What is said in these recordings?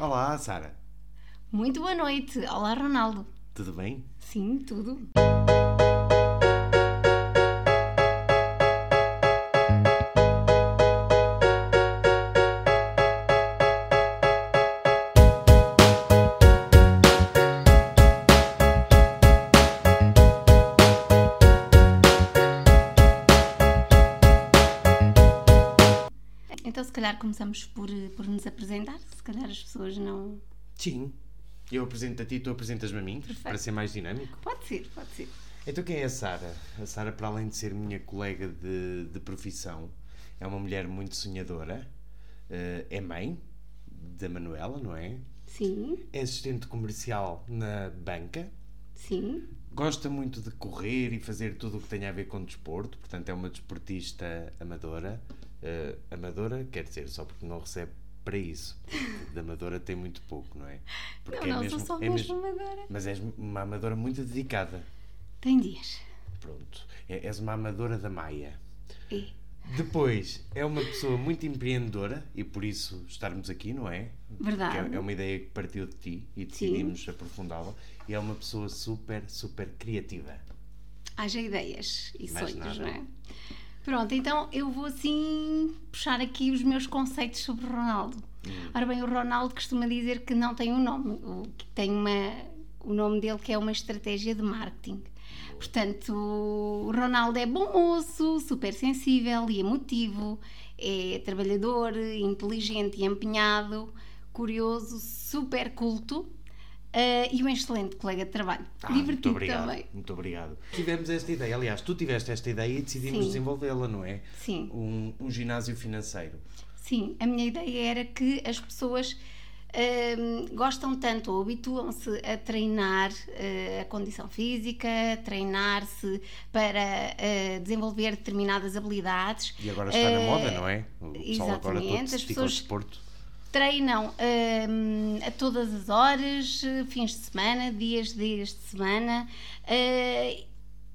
Olá, Sara. Muito boa noite. Olá, Ronaldo. Tudo bem? Sim, tudo. Calhar começamos por, por nos apresentar. Se calhar as pessoas não. Sim. Eu apresento a ti, tu apresentas-me a mim, para ser mais dinâmico. Pode ser, pode ser. Então, quem é a Sara? A Sara, para além de ser minha colega de, de profissão, é uma mulher muito sonhadora, eh, é mãe da Manuela, não é? Sim, É assistente comercial na banca, sim. gosta muito de correr e fazer tudo o que tem a ver com desporto, portanto, é uma desportista amadora. Eh, amadora quer dizer só porque não recebe para isso. De amadora tem muito pouco, não é? Porque não, não, sou só é mesmo amadora. Mas és uma amadora muito dedicada. Tem dias. Pronto. É- És uma amadora da Maia. É. Depois, é uma pessoa muito empreendedora e por isso estarmos aqui, não é? Verdade. É, é uma ideia que partiu de ti e decidimos aprofundá-la. E é uma pessoa super, super criativa. Haja ideias e Mais sonhos, nada. não é? Pronto, então eu vou assim puxar aqui os meus conceitos sobre o Ronaldo. Hum. Ora bem, o Ronaldo costuma dizer que não tem um nome, o, que tem uma, o nome dele que é uma estratégia de marketing. Portanto, o Ronaldo é bom moço, super sensível e emotivo, é trabalhador, inteligente e empenhado, curioso, super culto eh, e um excelente colega de trabalho. Ah, muito Divertido obrigado. também. Muito obrigado. Tivemos esta ideia, aliás, tu tiveste esta ideia e decidimos desenvolvê-la, não é? Sim. Um, um ginásio financeiro. Sim, a minha ideia era que as pessoas hum, gostam tanto ou habituam-se a treinar eh, a condição física, treinar-se para eh, desenvolver determinadas habilidades. E agora está na moda, não é? O pessoal agora todo exatamente, se as pessoas desporto. Treinam hum, a todas as horas, fins de semana, dias, dias de semana. eh,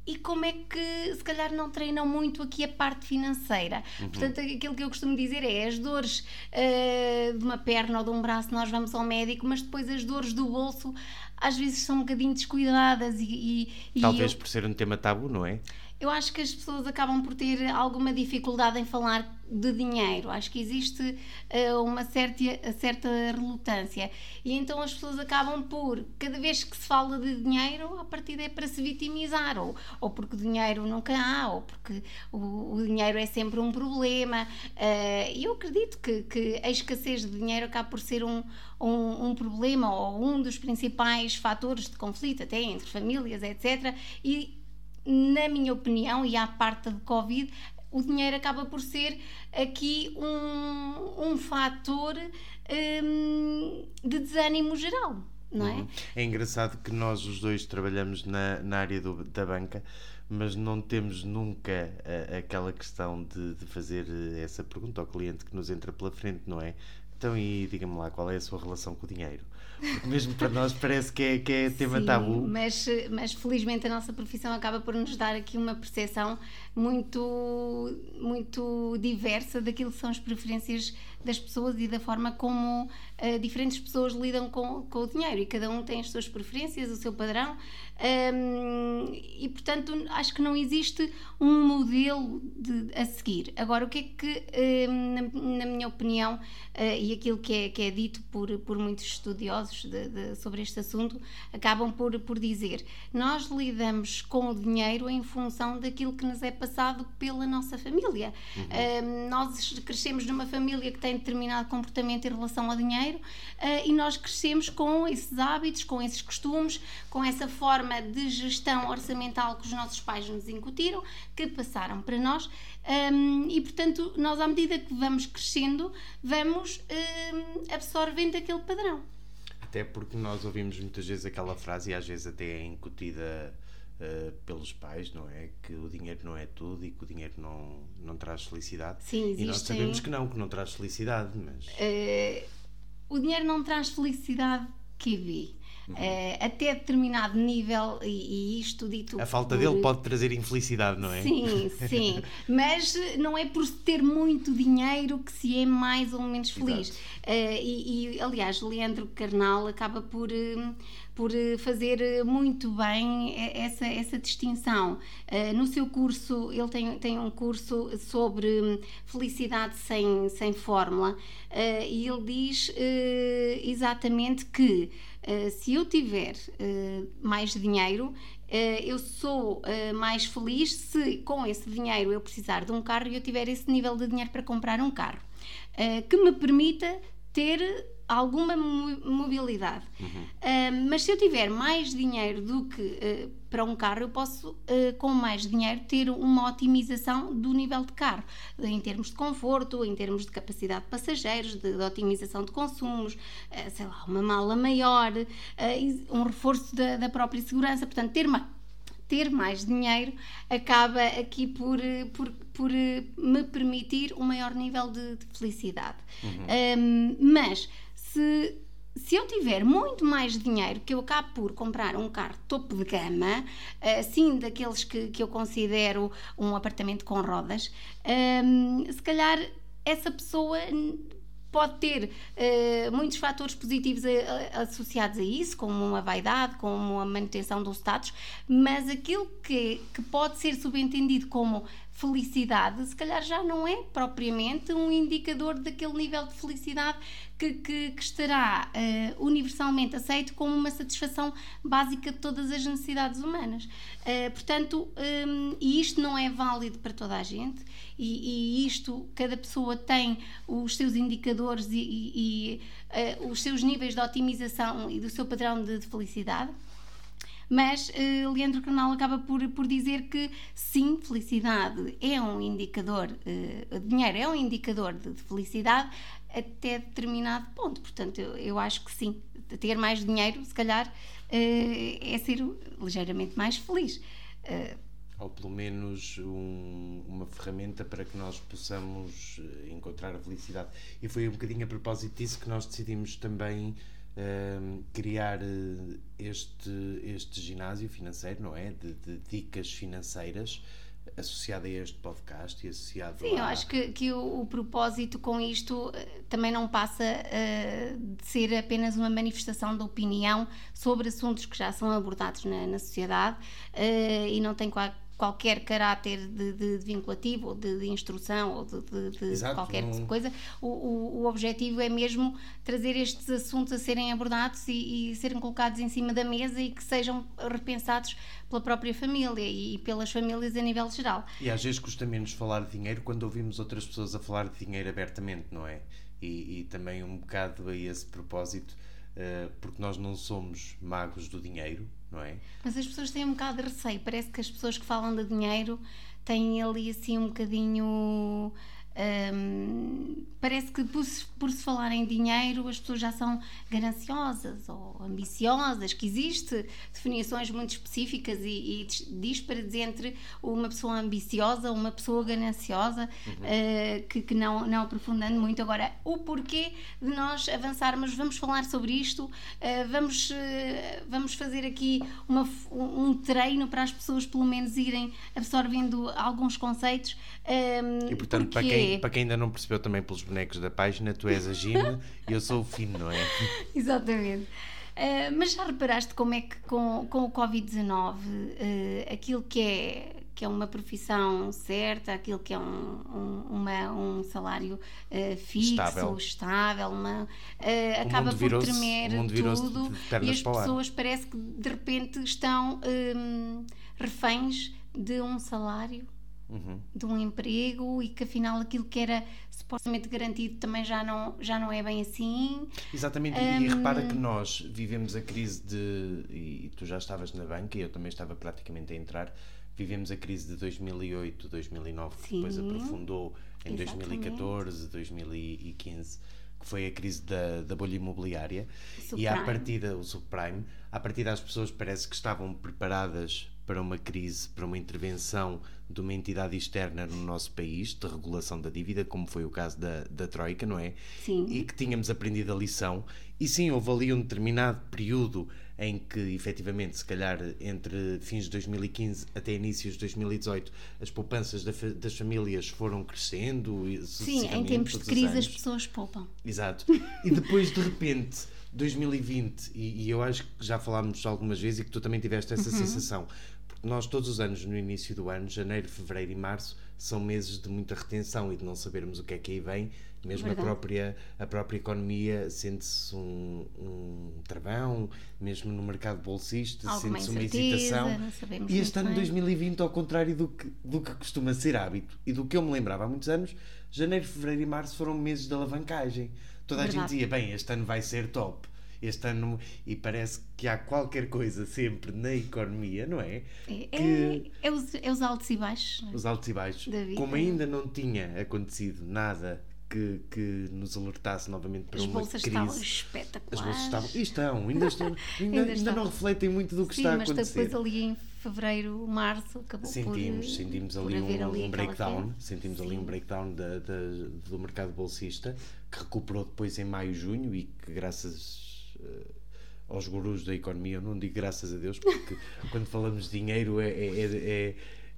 e como é que se calhar não treinam muito aqui a parte financeira? Uhum. Portanto, aquilo que eu costumo dizer é as dores eh, de uma perna ou de um braço, nós vamos ao médico, mas depois as dores do bolso às vezes são um bocadinho descuidadas e, e, e Talvez eu- por ser um tema tabu, não é? Eu acho que as pessoas acabam por ter alguma dificuldade em falar de dinheiro. Acho que existe eh, uma certa, certa relutância. E então as pessoas acabam por, cada vez que se fala de dinheiro, a partir é para se vitimizar. Ou, ou porque o dinheiro nunca há, ou porque o, o dinheiro é sempre um problema. Eh, E eu acredito que, que a escassez de dinheiro acaba por ser um, um, um problema ou um dos principais fatores de conflito, até entre famílias, etc. E na minha opinião, e à parte de Covid, o dinheiro acaba por ser aqui um, um fator hum, de desânimo geral, não é? É engraçado que nós os dois trabalhamos na, na área do- da banca, mas não temos nunca a- aquela questão de, de fazer eh, essa pergunta ao cliente que nos entra pela frente, não é? Então, e diga-me lá, qual é a sua relação com o dinheiro? Porque mesmo para nós parece que é, que é tema Sim, tabu. Mas, mas felizmente a nossa profissão acaba por nos dar aqui uma percepção muito, muito diversa daquilo que são as preferências das pessoas e da forma como eh, diferentes pessoas lidam com, com o dinheiro e cada um tem as suas preferências, o seu padrão hum, e portanto acho que não existe um modelo de- a seguir. Agora, o que é que, hum, na, na minha opinião, eh, e aquilo que é, que é dito por, por muitos estudiosos de- de- sobre este assunto, acabam por, por dizer: nós lidamos com o dinheiro em função daquilo que nos é passado pela nossa família. Hum, nós crescemos numa família que tem determinado comportamento em relação ao dinheiro eh, e nós crescemos com esses hábitos, com esses costumes, com essa forma de gestão orçamental que os nossos pais nos incutiram, que passaram para nós. Hum, e portanto, nós, à medida que vamos crescendo, vamos hum, absorvendo aquele padrão. Até porque nós ouvimos muitas vezes aquela frase, e às vezes até é incutida eh, pelos pais, não é? Que o dinheiro não é tudo e que o dinheiro não, não traz felicidade. Sim, E nós existem- sabemos que não, que não traz felicidade, mas. Eh, o dinheiro não traz felicidade vi. Uhum. Uh, até determinado nível, e, e, isto dito. A falta por... dele pode trazer infelicidade, não é? Sim, sim. Mas não é por ter muito dinheiro que se é mais ou menos feliz. Uh, e, e, aliás, Leandro Carnal acaba por. Uh, por fazer muito bem essa, essa distinção. no seu curso, ele tem, tem um curso sobre felicidade sem, sem fórmula e ele diz exatamente que eh, se eu tiver uh, mais dinheiro, uh, eu sou mais feliz se com esse dinheiro eu precisar de um carro e eu tiver esse nível de dinheiro para comprar um carro. Que me permita ter alguma mobilidade. Uhum. Uh, mas se eu tiver mais dinheiro do que uh, para um carro, eu posso, uh, com mais dinheiro, ter uma otimização do nível de carro, em termos de conforto, em termos de capacidade de passageiros, de, de otimização de consumos, sei lá, uma mala maior, um reforço da, da, própria segurança. Portanto, ter, uma, ter mais dinheiro acaba aqui por, por, por me permitir um maior nível de, de felicidade. Uhum. mas se, se eu tiver muito mais dinheiro, que eu acabo por comprar um carro topo de gama, assim daqueles que, que eu considero um apartamento com rodas, um, se calhar essa pessoa pode ter uh, muitos fatores positivos a, a, associados a isso, como a vaidade, como a manutenção do status, mas aquilo que, que pode ser subentendido como felicidade, se calhar já não é propriamente um indicador daquele nível de felicidade que, que, que estará uh, universalmente aceito como uma satisfação básica de todas as necessidades humanas. Uh, portanto, um, isto não é válido para toda a gente, e, e isto, cada pessoa tem os seus indicadores e, e, e uh, os seus níveis de otimização e do seu padrão de, de felicidade. Mas uh, Leandro Carnal acaba por, por dizer que sim, felicidade é um indicador, uh, dinheiro é um indicador de, de, felicidade até determinado ponto. Portanto, eu, eu acho que sim, ter mais dinheiro, se calhar, uh, é ser ligeiramente mais feliz. ou pelo menos um, uma ferramenta para que nós possamos encontrar a felicidade. E foi um bocadinho a propósito disso que nós decidimos também Ehm, criar eh, este, este ginásio financeiro, não é? De, de, dicas financeiras associado a este podcast e associado Sim, a... eu acho que, que o, o propósito com isto uh, também não passa uh, de ser apenas uma manifestação de opinião sobre assuntos que já são abordados na, na sociedade uh, e não tem qual, qualquer caráter de, de, de vinculativo ou de, de, instrução ou de, Exato, qualquer não... coisa. O, o, o, objetivo é mesmo trazer estes assuntos a serem abordados e, e, serem colocados em cima da mesa e que sejam repensados pela própria família e pelas famílias a nível geral. E às vezes custa menos falar de dinheiro quando ouvimos outras pessoas a falar de dinheiro abertamente, não é? E, e também um bocado a esse propósito, uh, porque nós não somos magos do dinheiro, não é? Mas as pessoas têm um bocado de receio. Parece que as pessoas que falam de dinheiro têm ali assim um bocadinho parece que por se, por se falar em dinheiro as pessoas já são gananciosas ou ambiciosas, que existe definições muito específicas e, e entre uma pessoa ambiciosa ou uma pessoa gananciosa, uhum. uh, que, que, não, não aprofundando muito. Agora, o porquê de nós avançarmos, vamos falar sobre isto, uh, vamos, uh, vamos fazer aqui uma, um treino para as pessoas pelo menos irem absorvendo alguns conceitos. Um, e portanto, para quem para quem ainda não percebeu também pelos bonecos da página, tu és a Gina e eu sou o Fino, não é? Exatamente. Uh, mas já reparaste como é que com, com o Covid-19 uh, aquilo que é, que é uma profissão certa, aquilo que é um, um, uma, um salário uh, fixo, estável, estável uma, acaba por tremer tudo e as pessoas parece que de repente estão um, reféns de um salário uhum. de um emprego e que afinal aquilo que era supostamente garantido também já não, já não é bem assim. Exatamente, um... e repara que nós vivemos a crise de. E tu já estavas na banca e eu também estava praticamente a entrar. Vivemos a crise de 2008, 2009, que Sim, depois aprofundou em exatamente. 2014, 2015 que foi a crise da, da bolha imobiliária subprime. e à partida o subprime, à partida as pessoas parece que estavam preparadas para uma crise, para uma intervenção de uma entidade externa no nosso país, de regulação da dívida, como foi o caso da, da Troika, não é? Sim. E que tínhamos aprendido a lição. E sim, houve ali um determinado período em que, efetivamente, se calhar entre fins de 2015 até inícios de 2018, as poupanças das famílias foram crescendo. Sim, em tempos de crise as pessoas poupam. Exato. E depois, de repente, 2020, e, e, eu acho que já falámos algumas vezes e que tu também tiveste essa uhum. sensação, nós todos os anos, no início do ano, janeiro, fevereiro e março, são meses de muita retenção e de não sabermos o que é que aí vem, mesmo a própria, a própria economia sente-se um, um travão, mesmo no mercado bolsista, sente-se uma hesitação. E este ano, 2020, ao contrário do que, do que costuma ser hábito e do que eu me lembrava há muitos anos, janeiro, fevereiro e março foram meses de alavancagem. Toda Verdade. a gente dizia, bem, este ano vai ser top este ano e parece que há qualquer coisa sempre na economia, não é? É, que, é, é, os, é os, altos e baixos. Os altos e baixos. Como ainda não tinha acontecido nada que, que nos alertasse novamente para As uma bolsas crise. estavam espetaculares. As bolsas estavam. E estão, ainda, estão, ainda, ainda, ainda não refletem muito do que Sim, está a acontecer. mas depois ali em fevereiro, março, acabou sentimos, por, sentimos por ali um, ali um breakdown, sentimos Sim. ali um breakdown da, da, do mercado bolsista que recuperou depois em maio, junho e que graças aos gurus da economia, eu não digo graças a Deus, porque quando falamos de dinheiro é, é, é,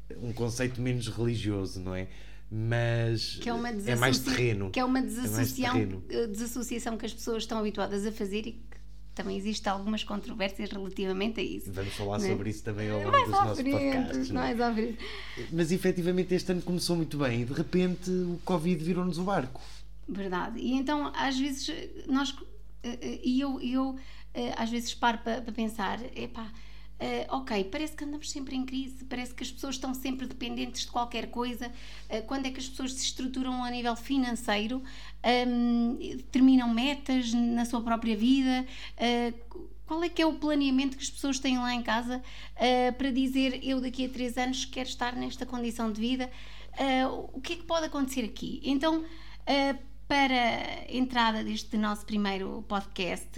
é um conceito menos religioso, não é? mas que é, uma é mais terreno. Que é uma desassociação, é desassociação que as pessoas estão habituadas a fazer e que também existem algumas controvérsias relativamente a isso. Vamos falar é? sobre isso também ao longo mais dos nossos podcasts. Mais frente. Mas efetivamente este ano começou muito bem e de repente o Covid virou-nos o barco. Verdade. E então às vezes nós e eu, eu às vezes paro para, para pensar, epá, Uh, ok, parece que andamos sempre em crise, parece que as pessoas estão sempre dependentes de qualquer coisa. Uh, quando é que as pessoas se estruturam a nível financeiro, um, determinam metas na sua própria vida? Uh, qual é que é o planeamento que as pessoas têm lá em casa para dizer eu daqui a três anos quero estar nesta condição de vida? o que é que pode acontecer aqui? Então, para a entrada deste nosso primeiro podcast,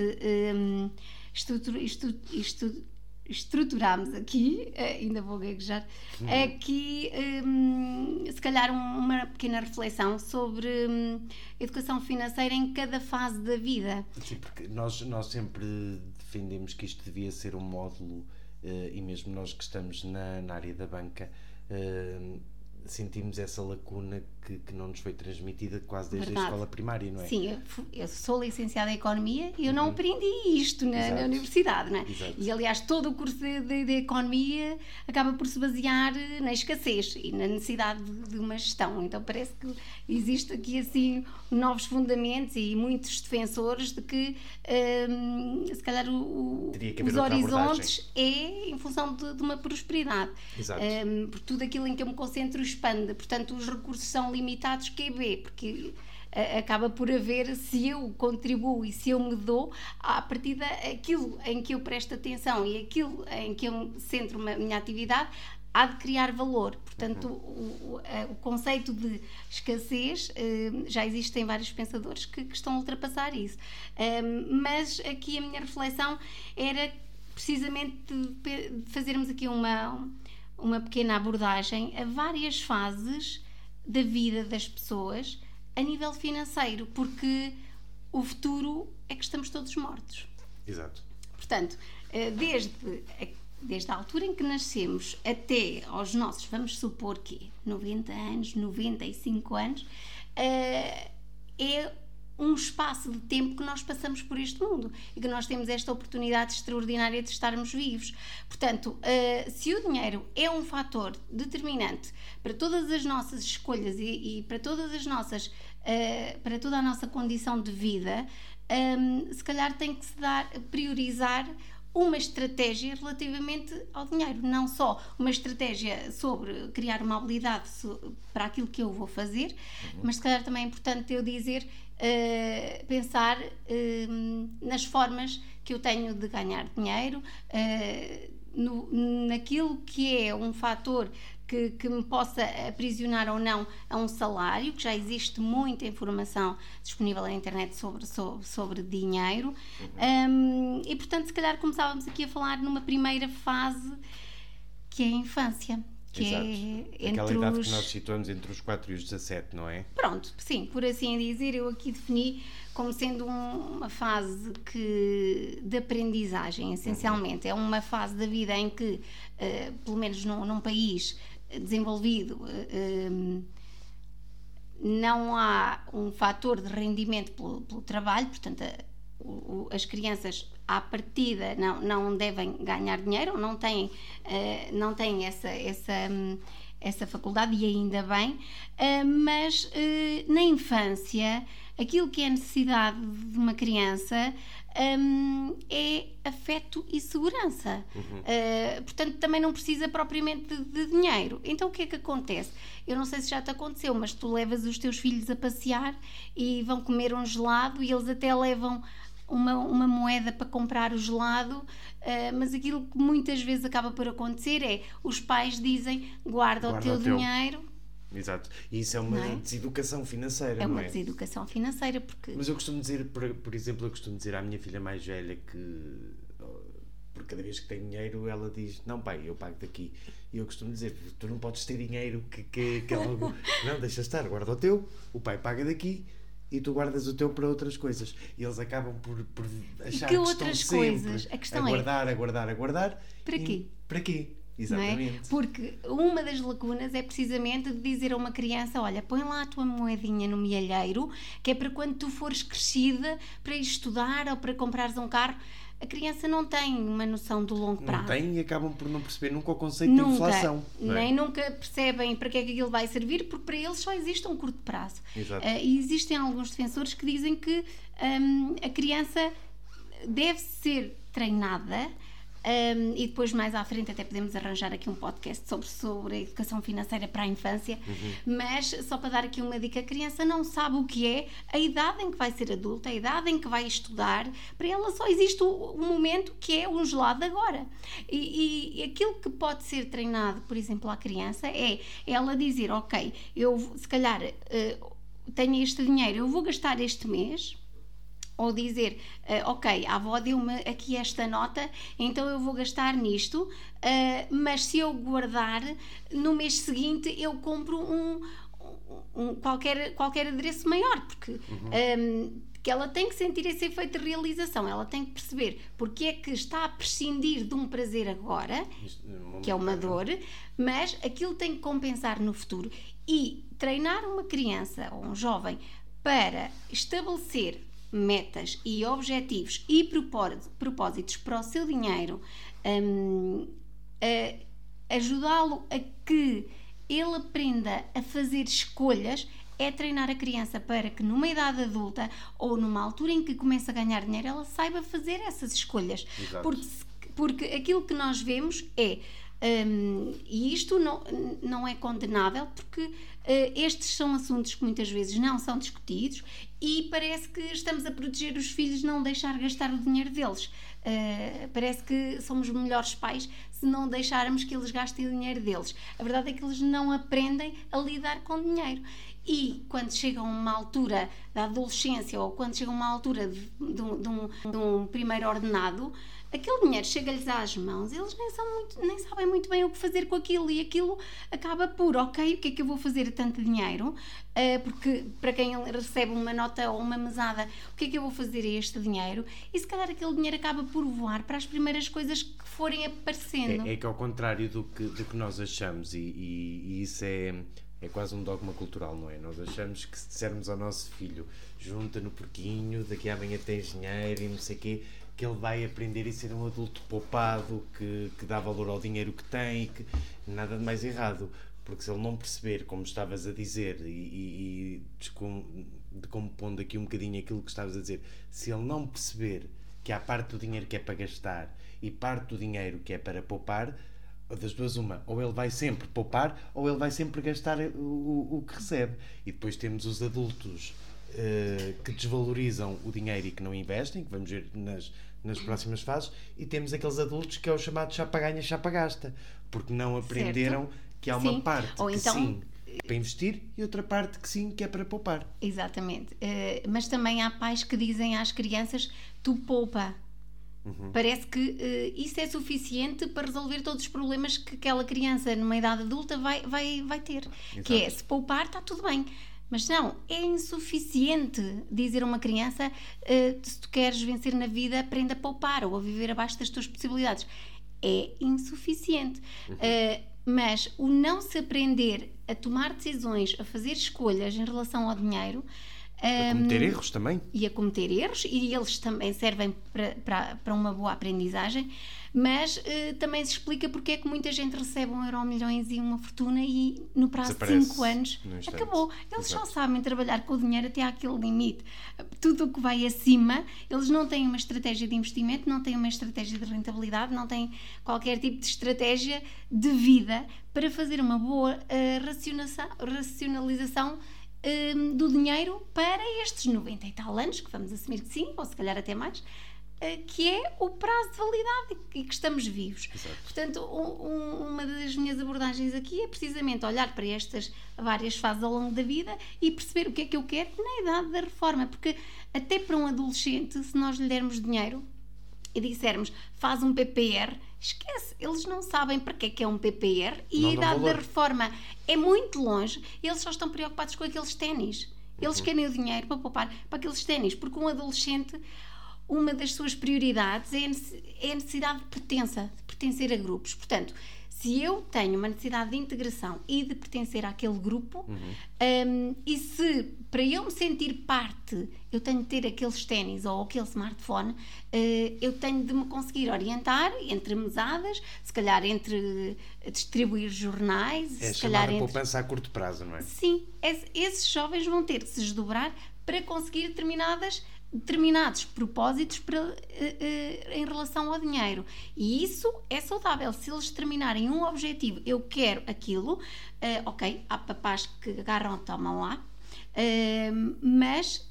um, estrutura, estu, estu, estruturámos aqui, eh, ainda vou gaguejar, uhum. aqui um, se calhar uma pequena reflexão sobre um, educação financeira em cada fase da vida. Sim, porque nós, nós sempre defendemos que isto devia ser um módulo, uh, e mesmo nós que estamos na, na área da banca, uh, sentimos essa lacuna que, que, não nos foi transmitida quase desde Verdade. a escola primária, não é? Sim, eu, sou licenciada em Economia e eu uhum. não aprendi isto na, na, universidade, não é? Exato. E aliás, todo o curso de, de, de, Economia acaba por se basear na escassez e na necessidade de, de, uma gestão. Então parece que existe aqui assim novos fundamentos e muitos defensores de que hum, se calhar o, os horizontes é em função de, uma prosperidade. Exato. Um, por tudo aquilo em que eu me concentro expande. Portanto, os recursos são limitados, QB, porque acaba por haver, se eu contribuo e se eu me dou, a partir daquilo em que eu presto atenção e aquilo em que eu centro a minha atividade, há de criar valor. Portanto, uhum. o, o, conceito de escassez eh, já existem vários pensadores que, que estão a ultrapassar isso. mas aqui a minha reflexão era precisamente de fazermos aqui uma, uma pequena abordagem a várias fases da vida das pessoas a nível financeiro, porque o futuro é que estamos todos mortos. Exato. Portanto, eh, desde a, desde a altura em que nascemos até aos nossos, vamos supor que 90 anos, 95 anos, eh, é um espaço de tempo que nós passamos por este mundo e que nós temos esta oportunidade extraordinária de estarmos vivos. Portanto, uh, se o dinheiro é um fator determinante para todas as nossas escolhas e, e para todas as nossas, uh, para toda a nossa condição de vida, um, ehm, se calhar tem que se dar, priorizar uma estratégia relativamente ao dinheiro, não só uma estratégia sobre criar uma habilidade para aquilo que eu vou fazer, mas se calhar também é importante eu dizer uh, pensar uh, nas formas que eu tenho de ganhar dinheiro, uh, no, naquilo que é um fator que, que, me possa aprisionar ou não a um salário, que já existe muita informação disponível na internet sobre, sobre, sobre dinheiro. Uhum. Um, e portanto, se calhar começávamos aqui a falar numa primeira fase que é a infância. Que Exato. é Aquela entre idade os... que nós situamos entre os 4 e os 17, não é? Pronto, sim, por assim dizer, eu aqui defini como sendo um- uma fase que, de aprendizagem, essencialmente. É uma fase da vida em que, eh, pelo menos num, num país desenvolvido, eh, eh, não há um fator de rendimento pelo, pelo trabalho, portanto, a- as crianças à partida não, não devem ganhar dinheiro, não têm, eh, não têm essa, essa, hum, essa faculdade e ainda bem, eh, mas eh, na infância aquilo que é necessidade de uma criança hum, é afeto e segurança. Uh, portanto, também não precisa propriamente de, de dinheiro. Então, o que é que acontece? Eu não sei se já te aconteceu, mas tu levas os teus filhos a passear e vão comer um gelado e eles até levam uma, uma moeda para comprar o gelado, uh, mas aquilo que muitas vezes acaba por acontecer é os pais dizem guarda, Guarda o teu o teu." dinheiro, Exato. E isso é uma é? deseducação financeira, é não uma é? deseducação financeira, porque Mas eu costumo dizer, por, por exemplo, eu costumo dizer à minha filha mais velha que por cada vez que tem dinheiro ela diz, não pai, eu pago daqui. E eu costumo dizer, tu não podes ter dinheiro que, que, que algo. não, deixa estar, guarda o teu, o pai paga daqui e tu guardas o teu para outras coisas. E eles acabam por, por achar que que, outras estão coisas? sempre A questão a é- guardar, a guardar, a guardar. Para e- quê? Para quê? é? Exatamente. Porque uma das lacunas é precisamente de dizer a uma criança: olha, põe lá a tua moedinha no mielheiro, que é para quando tu fores crescida para ir estudar ou para comprares um carro. A criança não tem uma noção do longo prazo. Não tem e acabam por não perceber nunca o conceito de Nunca, inflação. não é? nem nunca percebem para que é que aquilo vai servir, porque para eles só existe um curto prazo. Exato. Eh, e existem alguns defensores que dizem que hum, a criança deve ser treinada. Hum, e depois mais à frente até podemos arranjar aqui um podcast sobre, sobre a educação financeira para a infância. Mas só para dar aqui uma dica a criança não sabe o que é a idade em que vai ser adulta a idade em que vai estudar. Para ela só existe o, o momento que é um gelado agora. E, e- e aquilo que pode ser treinado por exemplo à criança é ela dizer ok eu se calhar eh, tenho este dinheiro eu vou gastar este mês ou dizer, eh, ok, a avó deu-me aqui esta nota, então eu vou gastar nisto, eh, mas se eu guardar, no mês seguinte eu compro um, um- qualquer, qualquer adereço maior, porque ehm, que ela tem que sentir esse efeito de realização, ela tem que perceber porque é que está a prescindir de um prazer agora, Isto, que é uma dor, mas aquilo tem que compensar no futuro. E treinar uma criança ou um jovem para estabelecer metas e objetivos e propó- propósitos para o seu dinheiro, a- ajudá-lo a que ele aprenda a fazer escolhas. É treinar a criança para que numa idade adulta ou numa altura em que começa a ganhar dinheiro, ela saiba fazer essas escolhas. Exato. Porque porque aquilo que nós vemos é hum, e isto não, não é condenável porque eh, estes são assuntos que muitas vezes não são discutidos e parece que estamos a proteger os filhos não deixar gastar o dinheiro deles. Eh, parece que somos melhores pais se não deixarmos que eles gastem o dinheiro deles. A verdade é que eles não aprendem a lidar com dinheiro. E quando chegam a uma altura da adolescência ou quando chegam a uma altura de, de um, de um- de um primeiro ordenado, aquele dinheiro chega-lhes às mãos, eles nem, são muito, nem sabem muito bem o que fazer com aquilo e aquilo acaba por, ok, o que é que eu vou fazer a tanto dinheiro? Ah, porque para quem recebe uma nota ou uma mesada, o que é que eu vou fazer a este dinheiro? E se calhar aquele dinheiro acaba por voar para as primeiras coisas que forem aparecendo. É, é que ao contrário do que, do que nós achamos, e, e- e isso é, é quase um dogma cultural, não é? Nós achamos que se dissermos ao nosso filho junta no porquinho, daqui amanhã tens dinheiro e não sei o quê, que ele vai aprender a ser um adulto poupado, que, que dá valor ao dinheiro que tem, e que nada de mais errado. Porque se ele não perceber, como estavas a dizer, e, e, e decompondo aqui um bocadinho aquilo que estavas a dizer, se ele não perceber que há parte do dinheiro que é para gastar e parte do dinheiro que é para poupar, das duas uma, ou ele vai sempre poupar ou ele vai sempre gastar o, o, que recebe. E depois temos os adultos eh, que desvalorizam o dinheiro e que não investem, que vamos ver nas, nas próximas fases, e temos aqueles adultos que é o chamado chapa ganha, chapa gasta, porque não aprenderam que há uma Sim. parte Ou que então- sim é para investir e outra parte que sim que é para poupar. Exatamente. Eh, mas também há pais que dizem às crianças: tu poupa. Uhum. Parece que uh, isso é suficiente para resolver todos os problemas que aquela criança numa idade adulta vai, vai, vai ter. Exato. Que é, se poupar, está tudo bem. Mas não, é insuficiente dizer a uma criança uh, se tu queres vencer na vida, aprenda a poupar ou a viver abaixo das tuas possibilidades. É insuficiente. Uhum. Uh, mas o não se aprender a tomar decisões, a fazer escolhas em relação ao dinheiro, a cometer erros também. E a cometer erros, e eles também servem para, para, para uma boa aprendizagem, mas uh, também se explica porque é que muita gente recebe um euro milhões e uma fortuna e no prazo de 5 anos acabou. Eles Exato. só sabem trabalhar com o dinheiro até àquele limite. Tudo o que vai acima, eles não têm uma estratégia de investimento, não têm uma estratégia de rentabilidade, não têm qualquer tipo de estratégia de vida para fazer uma boa uh, racionalização um, do dinheiro para estes 90 e tal anos, que vamos assumir que sim, ou se calhar até mais, uh, que é o prazo de validade e que estamos vivos. Exato. Portanto, um, uma das minhas abordagens aqui é precisamente olhar para estas várias fases ao longo da vida e perceber o que é que eu quero na idade da reforma, porque até para um adolescente, se nós lhe dermos dinheiro e dissermos faz um PPR, esquece, eles não sabem para que é que é um PPR e não a idade da reforma é muito longe, eles só estão preocupados com aqueles ténis. Eles uhum. querem o dinheiro para poupar para aqueles ténis, porque um adolescente, uma das suas prioridades é a necessidade de pertença, de pertencer a grupos. Portanto, se eu tenho uma necessidade de integração e de pertencer àquele grupo, uhum. um, e se para eu me sentir parte eu tenho de ter aqueles ténis ou aquele smartphone, uh, eu tenho de me conseguir orientar entre mesadas, se calhar entre distribuir jornais, é se calhar entre... poupança a curto prazo, não é? Sim, esses jovens vão ter que se desdobrar para conseguir determinadas determinados propósitos para, uh, uh, em relação ao dinheiro. E isso é saudável. Se eles determinarem um objetivo, eu quero aquilo, uh, ok, há papás que agarram, tomam lá, mas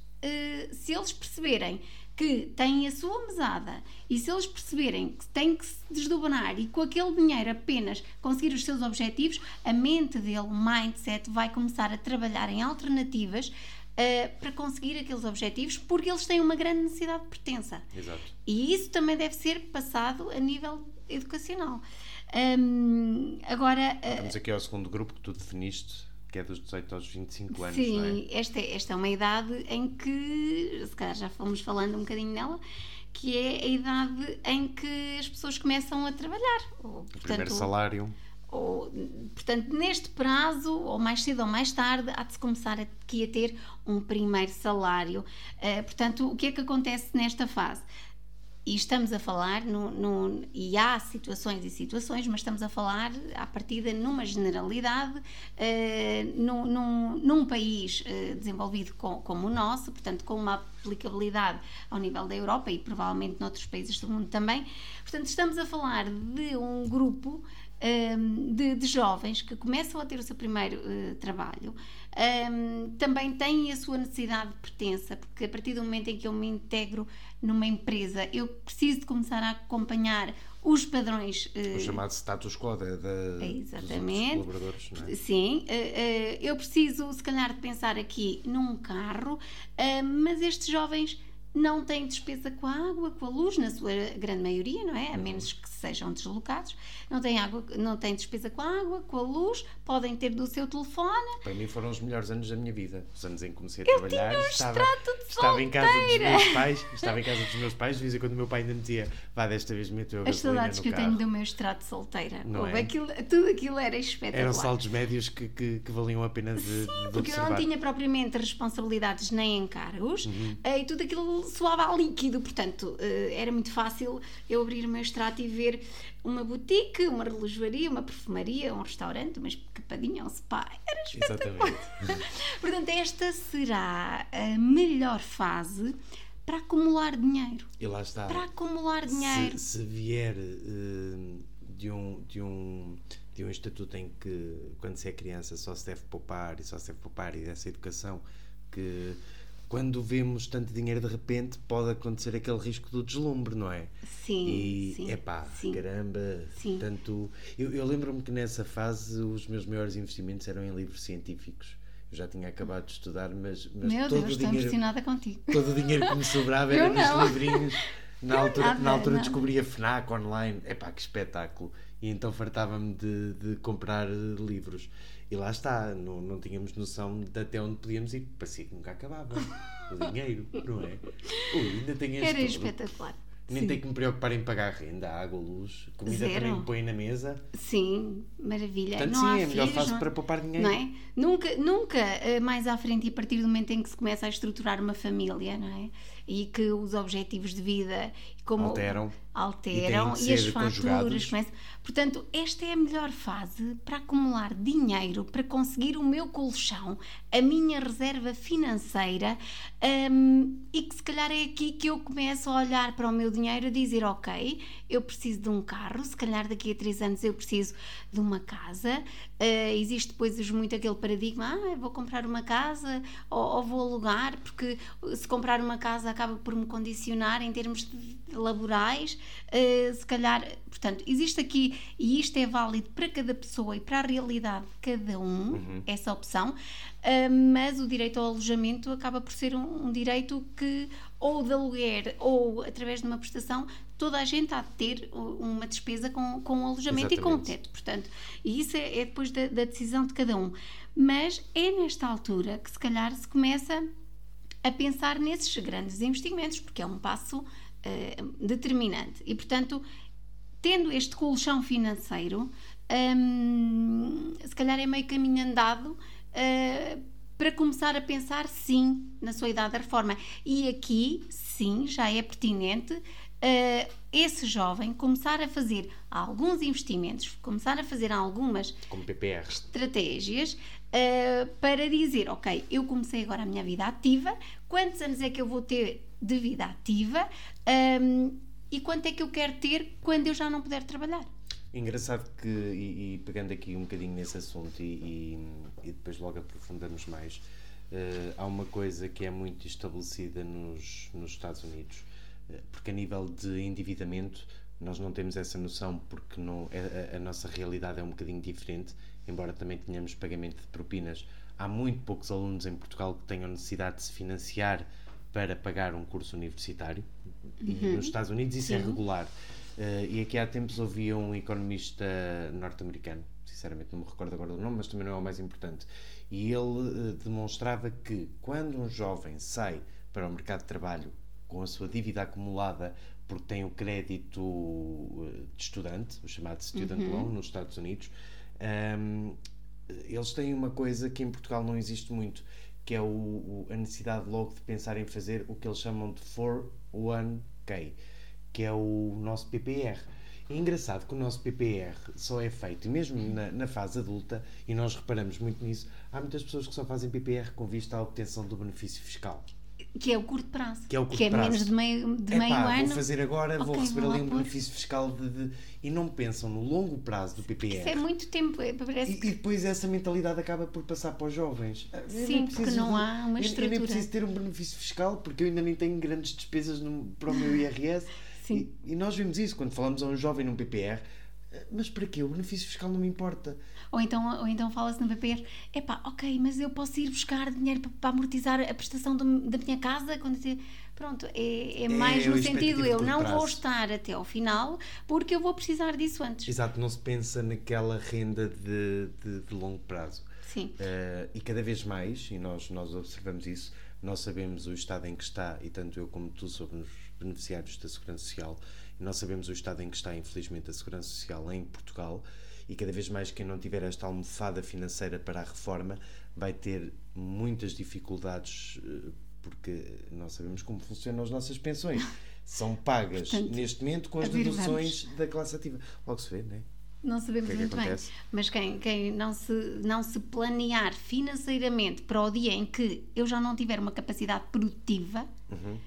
se eles perceberem que têm a sua mesada e se eles perceberem que têm que se desdobrar e com aquele dinheiro apenas conseguir os seus objetivos, a mente dele, o mindset, vai começar a trabalhar em alternativas uh, para conseguir aqueles objetivos, porque eles têm uma grande necessidade de pertença. Exato. E isso também deve ser passado a nível educacional. Um, agora. Uh, Vamos aqui ao segundo grupo que tu definiste, que é dos 18 aos 25 anos. Sim, é? esta, esta é uma idade em que, se calhar já fomos falando um bocadinho nela, que é a idade em que as pessoas começam a trabalhar. Ou, portanto, o primeiro salário ou, portanto, neste prazo, ou mais cedo ou mais tarde, há de se começar aqui a ter um primeiro salário. Uh, portanto, o que é que acontece nesta fase? E estamos a falar, no, no, e há situações e situações, mas estamos a falar, à partida, numa generalidade, uh, num, num, num, país uh, desenvolvido com, como o nosso, portanto, com uma aplicabilidade ao nível da Europa e provavelmente noutros países do mundo também. Portanto, estamos a falar de um grupo um, de, de, jovens que começam a ter o seu primeiro uh, trabalho um, também têm a sua necessidade de pertença, porque a partir do momento em que eu me integro numa empresa, eu preciso de começar a acompanhar os padrões. Uh, o chamado status quo da, da, exatamente. dos colaboradores, não é? Sim, uh, uh, eu preciso, se calhar, de pensar aqui num carro, mas estes jovens não têm despesa com a água, com a luz, na sua grande maioria, não é? A menos que sejam deslocados. Não têm, água, não têm despesa com a água, com a luz, podem ter do seu telefone. Para mim foram os melhores anos da minha vida. Os anos em que comecei a Eu trabalhar. Tinha um estava, de estava em casa dos meus pais, estava em casa dos meus pais, de vez em quando o meu pai ainda me dizia, vá desta vez meto eu As saudades que eu tenho do meu extrato solteira. Não é? aquilo, tudo aquilo era espetacular. Eram saldos médios que, que, que valiam a pena de, Sim, de porque observar. eu não tinha propriamente responsabilidades nem encargos uhum. Eh, e tudo aquilo soava a líquido, portanto eh, era muito fácil eu abrir o meu extrato e ver uma boutique, uma relojoaria, uma perfumaria, um restaurante, uma escapadinha, um spa. Era espetacular. Portanto, esta será a melhor fase para acumular dinheiro. E lá está. Para acumular dinheiro. Se, se vier uh, de, um, de, um, de um estatuto em que, quando se é criança, só se deve poupar e só se deve poupar e dessa educação que quando vemos tanto dinheiro de repente, pode acontecer aquele risco do deslumbre, não é? Sim. E sim, epá, sim. caramba. Sim. Tanto, eu, eu lembro-me que nessa fase os meus maiores investimentos eram em livros científicos. Eu já tinha acabado de estudar, mas, mas Meu todo Deus, o dinheiro. impressionada contigo. Todo o dinheiro que me sobrava era nos livrinhos. Na altura, nada, na altura nada. descobri a FNAC online. Epá, que espetáculo. E então fartava-me de, de comprar eh, livros. E lá está, não, não tínhamos noção de até onde podíamos ir. Parecia que nunca acabava. O dinheiro, não é? Ui, ainda tenho este Era todo. espetacular. Nem Sim. tenho que me preocupar em pagar renda, água, luz, comida Zero. também me põe na mesa. Sim, maravilha. Portanto, não sim, há é a melhor filhos, fase não- para poupar dinheiro. Não é? Nunca, nunca eh, mais à frente e a partir do momento em que se começa a estruturar uma família, não é? E que os objetivos de vida como Alteram. alteram E e, as faturas começam. Portanto, esta é a melhor fase para acumular dinheiro, para conseguir o meu colchão, a minha reserva financeira hum, e que se calhar é aqui que eu começo a olhar para o meu dinheiro e dizer, ok, eu preciso de um carro, se calhar daqui a três anos eu preciso de uma casa. Uh, existe depois muito aquele paradigma, ah, vou comprar uma casa ou, ou vou alugar, porque se comprar uma casa acaba por me condicionar em termos laborais, uh, se calhar, portanto, existe aqui, e isto é válido para cada pessoa e para a realidade de cada um, essa opção, uh, mas o direito ao alojamento acaba por ser um, um direito que, ou de aluguer, ou através de uma prestação, toda a gente há de ter uma despesa com, com o alojamento e com o Exatamente. teto, portanto, e isso é, é depois da, da decisão de cada um. Mas é nesta altura que se calhar se começa a pensar nesses grandes investimentos, porque é um passo eh, determinante. E, portanto, tendo este colchão financeiro, hum, se calhar é meio caminho andado eh, para começar a pensar, sim, na sua idade da reforma. E aqui, sim, já é pertinente eh, esse jovem começar a fazer alguns investimentos, começar a fazer algumas Como PPRs. estratégias uh, para dizer, ok, eu comecei agora a minha vida ativa, quantos anos é que eu vou ter de vida ativa um, e quanto é que eu quero ter quando eu já não puder trabalhar? Engraçado que, e, e pegando aqui um bocadinho nesse assunto e, e, e depois logo aprofundamos mais, eh, há uma coisa que é muito estabelecida nos, nos Estados Unidos, eh, porque a nível de endividamento nós não temos essa noção porque não, a, a- a nossa realidade é um bocadinho diferente, embora também tenhamos pagamento de propinas. Há muito poucos alunos em Portugal que tenham necessidade de se financiar para pagar um curso universitário e nos Estados Unidos isso é Sim. regular. Eh, e aqui há tempos ouvia um economista norte-americano, sinceramente não me recordo agora do nome, mas também não é o mais importante. E ele eh, demonstrava que quando um jovem sai para o mercado de trabalho com a sua dívida acumulada porque tem o crédito eh, de estudante, o chamado Student Loan nos Estados Unidos, ehm, eles têm uma coisa que em Portugal não existe muito, que é o, o- a necessidade logo de pensar em fazer o que eles chamam de 401k, que é o nosso PPR. É engraçado que o nosso PPR só é feito, mesmo na, na fase adulta, e nós reparamos muito nisso, há muitas pessoas que só fazem PPR com vista à obtenção do benefício fiscal. Que é o curto prazo. Que é o curto prazo. menos de meio, de Epá, meio ano. vou fazer agora, vou Ok, receber vou ali um pôr. benefício fiscal de, de- E não pensam no longo prazo do PPR. Isso é muito tempo, é- parece E, que e depois essa mentalidade acaba por passar para os jovens. Eu Sim, porque não há uma eu- Eu, nem estrutura. preciso ter um benefício fiscal porque eu ainda nem tenho grandes despesas no- para o meu IRS. Sim. E, e nós vemos isso quando falamos a um jovem num PPR. "Ah, Mas para quê? O benefício fiscal não me importa. Ou então, ou então fala-se no PPR, epá, ok, mas eu posso ir buscar dinheiro para, para amortizar a prestação do- da minha casa? Quando dizer- Pronto, é, é mais o no sentido, eu não vou prazo. estar até ao final porque eu vou precisar disso antes. Exato, não se pensa naquela renda de, de, de longo prazo. Sim, Eh, e cada vez mais, e nós, nós observamos isso, nós sabemos o estado em que está, e tanto eu como tu somos beneficiários da Segurança Social, e nós sabemos o estado em que está, infelizmente, a Segurança Social em Portugal, e cada vez mais quem não tiver esta almofada financeira para a reforma vai ter muitas dificuldades, eh, porque nós sabemos como funcionam as nossas pensões. São pagas Portanto, neste momento com as deduções da classe ativa. Logo se vê, não é? não sabemos que é que muito bem. acontece? Mas quem, quem não, se, não se planear financeiramente para o dia em que eu já não tiver uma capacidade produtiva, Uhum.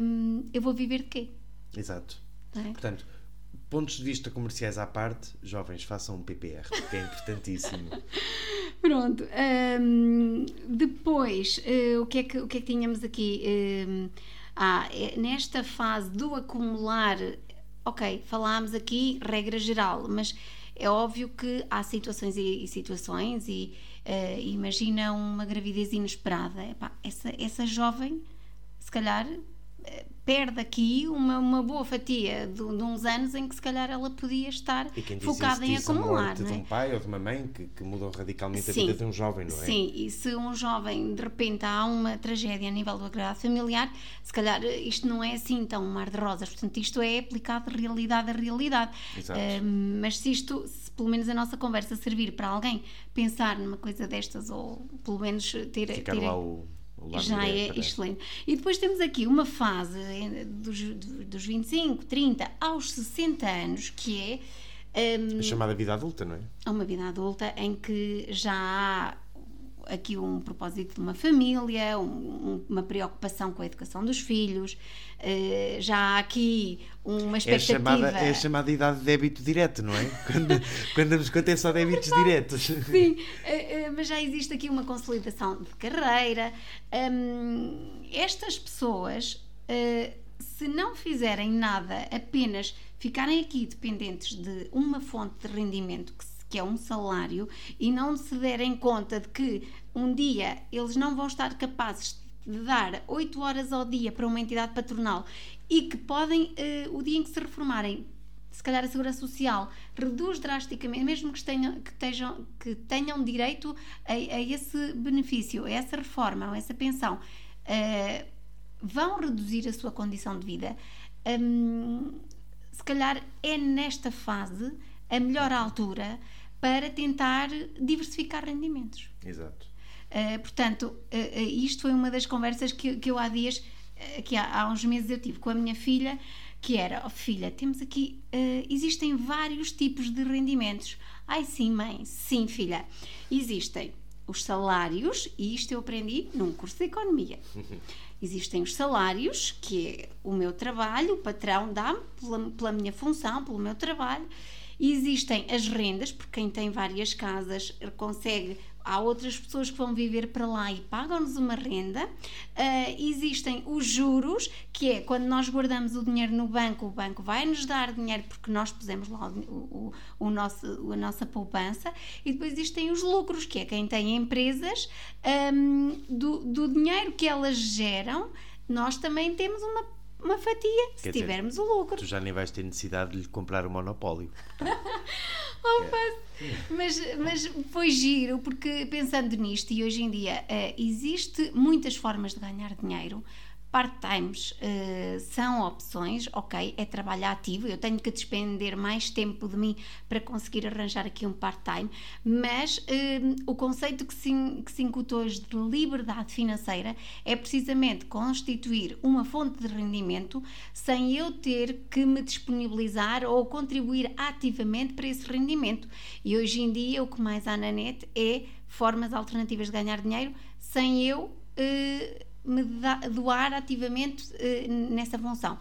hum, eu vou viver de quê? Exato. Não é? Portanto, pontos de vista comerciais à parte, jovens, façam um PPR, porque é importantíssimo. Pronto. hum, depois, eh, o, que é que, o que é que tínhamos aqui? Hum, ah, é- nesta fase do acumular, ok, falámos aqui regra geral, mas é óbvio que há situações e, e situações e eh, imagina uma gravidez inesperada. Epá, essa, essa jovem, se calhar, perde aqui uma, uma boa fatia de, de, uns anos em que se calhar ela podia estar focada em acumular. Não é? de um pai ou de uma mãe que, que mudam radicalmente sim, a vida de um jovem, não é? Sim, e se um jovem de repente há uma tragédia a nível do agregado familiar, se calhar isto não é assim tão um mar de rosas, portanto isto é aplicado de realidade a realidade. Exato. Uh, mas se isto, se pelo menos a nossa conversa servir para alguém pensar numa coisa destas ou pelo menos ter. Ficar ter, lá o já é excelente. E depois temos aqui uma fase dos, dos 25, 30 aos 60 anos, que é. Um, a chamada vida adulta, não é? Uma vida adulta em que já há aqui um propósito de uma família, um, uma preocupação com a educação dos filhos, uh, já há aqui uma expectativa. É chamada, é a chamada idade de débito direto, não é? quando, quando nos conta é só débitos diretos. Sim, uh, mas já existe aqui uma consolidação de carreira. Um, estas pessoas, se não fizerem nada, apenas ficarem aqui dependentes de uma fonte de rendimento que que é um salário, e não se derem conta de que um dia eles não vão estar capazes de dar 8 horas ao dia para uma entidade patronal e que podem, uh, o dia em que se reformarem, se calhar a Segurança Social reduz drasticamente, mesmo que tenham, que tenham, que tenham direito a, a esse benefício, a essa reforma, a essa pensão, uh, vão reduzir a sua condição de vida. Um, se calhar é nesta fase a melhor altura para tentar diversificar rendimentos. Exato. Uh, portanto, uh, isto foi uma das conversas que, que eu há dias, que há, há, uns meses eu tive com a minha filha, que era, oh, filha, temos aqui, existem vários tipos de rendimentos. Ai sim, mãe, sim, filha. Existem os salários, e isto eu aprendi num curso de economia. Existem os salários, que é o meu trabalho, o patrão dá-me pela, pela minha função, pelo meu trabalho, Existem as rendas, porque quem tem várias casas consegue há outras pessoas que vão viver para lá e pagam-nos uma renda. Uh, existem os juros, que é quando nós guardamos o dinheiro no banco, o banco vai nos dar dinheiro porque nós pusemos lá o, o, o nosso, a nossa poupança. E depois existem os lucros, que é quem tem empresas, um, do, do dinheiro que elas geram, nós também temos uma uma fatia, se tivermos dizer, o lucro. Tu já nem vais ter necessidade de lhe comprar o monopólio. oh, é. mas, mas foi giro, porque pensando nisto, e hoje em dia uh, existe muitas formas de ganhar dinheiro Part-times uh, são opções, ok, é trabalho ativo, eu tenho que despender mais tempo de mim para conseguir arranjar aqui um part-time, mas uh, o conceito que se, que se hoje de liberdade financeira é precisamente constituir uma fonte de rendimento sem eu ter que me disponibilizar ou contribuir ativamente para esse rendimento. E hoje em dia o que mais há na net é formas alternativas de ganhar dinheiro sem eu. Uh, me doar ativamente uh, nessa função.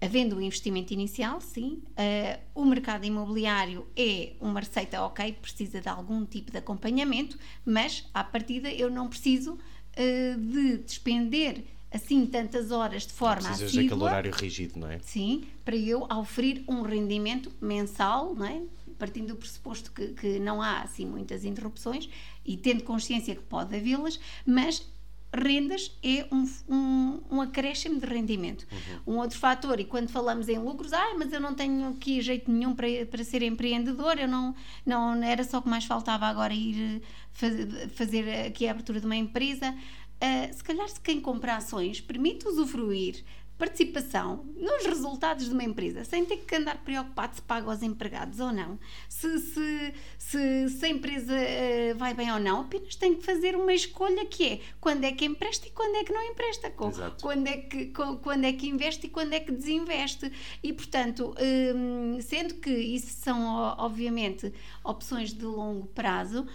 Havendo o um investimento inicial, sim, uh, o mercado imobiliário é uma receita, ok, precisa de algum tipo de acompanhamento, mas à partida eu não preciso uh, de despender assim tantas horas de forma Precisas assídua, daquele horário rígido, não é? Sim, para eu oferir um rendimento mensal, não é? partindo do pressuposto que, que não há assim muitas interrupções e tendo consciência que pode havê-las, mas rendas é um, um, um acréscimo de rendimento. Uhum. Um outro fator, e quando falamos em lucros, ah, mas eu não tenho aqui jeito nenhum para, para ser empreendedor, eu não, não era só que mais faltava agora ir eh, fazer aqui a abertura de uma empresa. Uh, se calhar, se quem compra ações permite usufruir participação nos resultados de uma empresa, sem ter que andar preocupado se paga aos empregados ou não, se, se, se, se a empresa uh, vai bem ou não, apenas tem que fazer uma escolha que é quando é que empresta e quando é que não empresta, quando é que, quando é que investe e quando é que desinveste. E, portanto, um, sendo que isso são, obviamente, opções de longo prazo,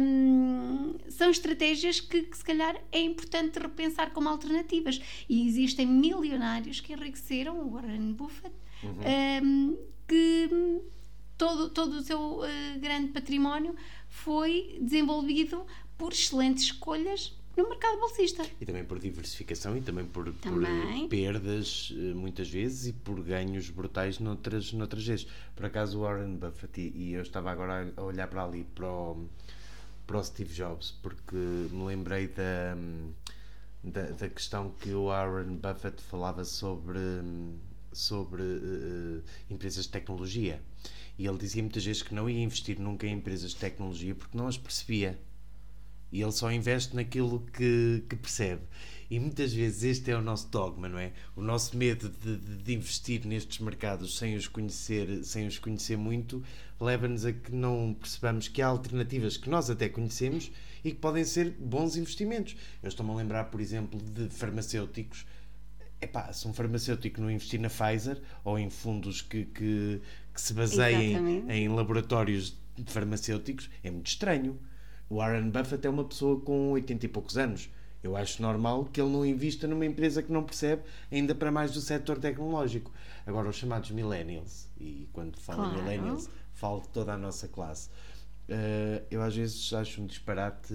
um, são estratégias que, que, se calhar é importante repensar como alternativas. E existem milionários que enriqueceram, o Warren Buffett, uhum. um, que todo, todo o seu uh, grande património foi desenvolvido por excelentes escolhas no mercado bolsista. E também por diversificação e também por, também. por perdas, eh, muitas vezes, e por ganhos brutais noutras, noutras vezes. Por acaso, o Warren Buffett, e, e eu estava agora a olhar para ali, para o para o Steve Jobs, porque me lembrei da, da, da questão que o Warren Buffett falava sobre, sobre uh, empresas de tecnologia. E ele dizia muitas vezes que não ia investir nunca em empresas de tecnologia porque não as percebia. E ele só investe naquilo que, que percebe. E muitas vezes este é o nosso dogma, não é? O nosso medo de, de, de investir nestes mercados sem os conhecer, sem os conhecer muito, leva-nos a que não percebamos que há alternativas que nós até conhecemos e que podem ser bons investimentos. Eu estou-me a lembrar, por exemplo, de farmacêuticos. Epá, se um farmacêutico não investir na Pfizer ou em fundos que, que, que se baseiem em laboratórios farmacêuticos, é muito estranho. O Warren Buffett é uma pessoa com 80 e poucos anos. Eu acho normal que ele não invista numa empresa que não percebe, ainda para mais do setor tecnológico. Agora, os chamados millennials, e quando falo claro. millennials, falo de toda a nossa classe. Uh, eu às vezes acho um disparate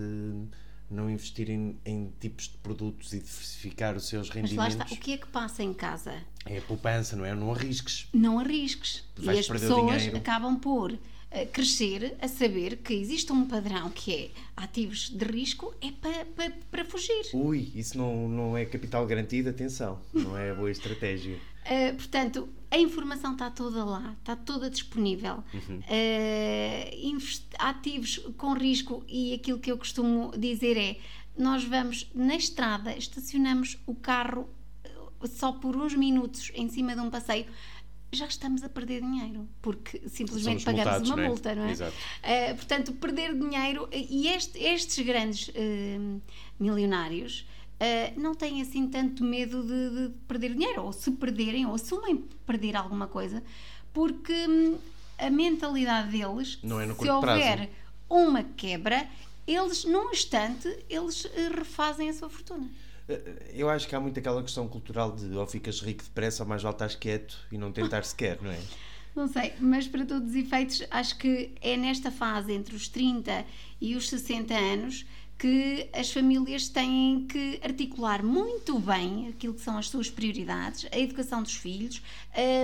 não investir em, tipos de produtos e diversificar os seus rendimentos. Mas lá está, o que é que passa em casa? É a poupança, não é? Não arrisques. Não arrisques. Vais e as pessoas acabam por crescer a saber que existe um padrão que é ativos de risco é para, para, para fugir. Ui, isso não, não é capital garantido, atenção, não é boa estratégia. Uh, portanto, a informação está toda lá, está toda disponível. Uhum. Uh, ativos com risco, e aquilo que eu costumo dizer é: nós vamos na estrada, estacionamos o carro só por uns minutos em cima de um passeio já estamos a perder dinheiro, porque simplesmente Somos pagamos multados, uma não é? multa, não é? Exato. Uh, portanto, perder dinheiro, e este, estes grandes uh, milionários uh, não têm assim tanto medo de, de, perder dinheiro, ou se perderem, ou assumem perder alguma coisa, porque um, a mentalidade deles, não é se houver prazo. uma quebra, eles, num instante, eles refazem a sua fortuna. Eh, eu acho que há muito aquela questão cultural de ou ficas rico depressa ou mais vale estás quieto e não tentar sequer, não é? Não sei, mas para todos os efeitos, acho que é nesta fase entre os 30 e os 60 anos que as famílias têm que articular muito bem aquilo que são as suas prioridades, a educação dos filhos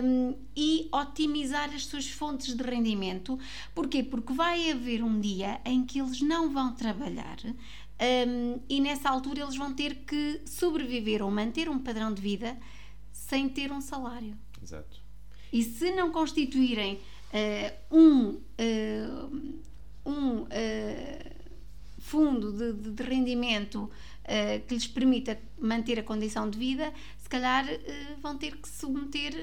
um, e otimizar as suas fontes de rendimento. Porquê? Porque vai haver um dia em que eles não vão trabalhar, um, e nessa altura eles vão ter que sobreviver ou manter um padrão de vida sem ter um salário. Exato. E se não constituírem uh, um, uh, um uh, fundo de, de, de rendimento que lhes permita manter a condição de vida, se calhar vão ter que submeter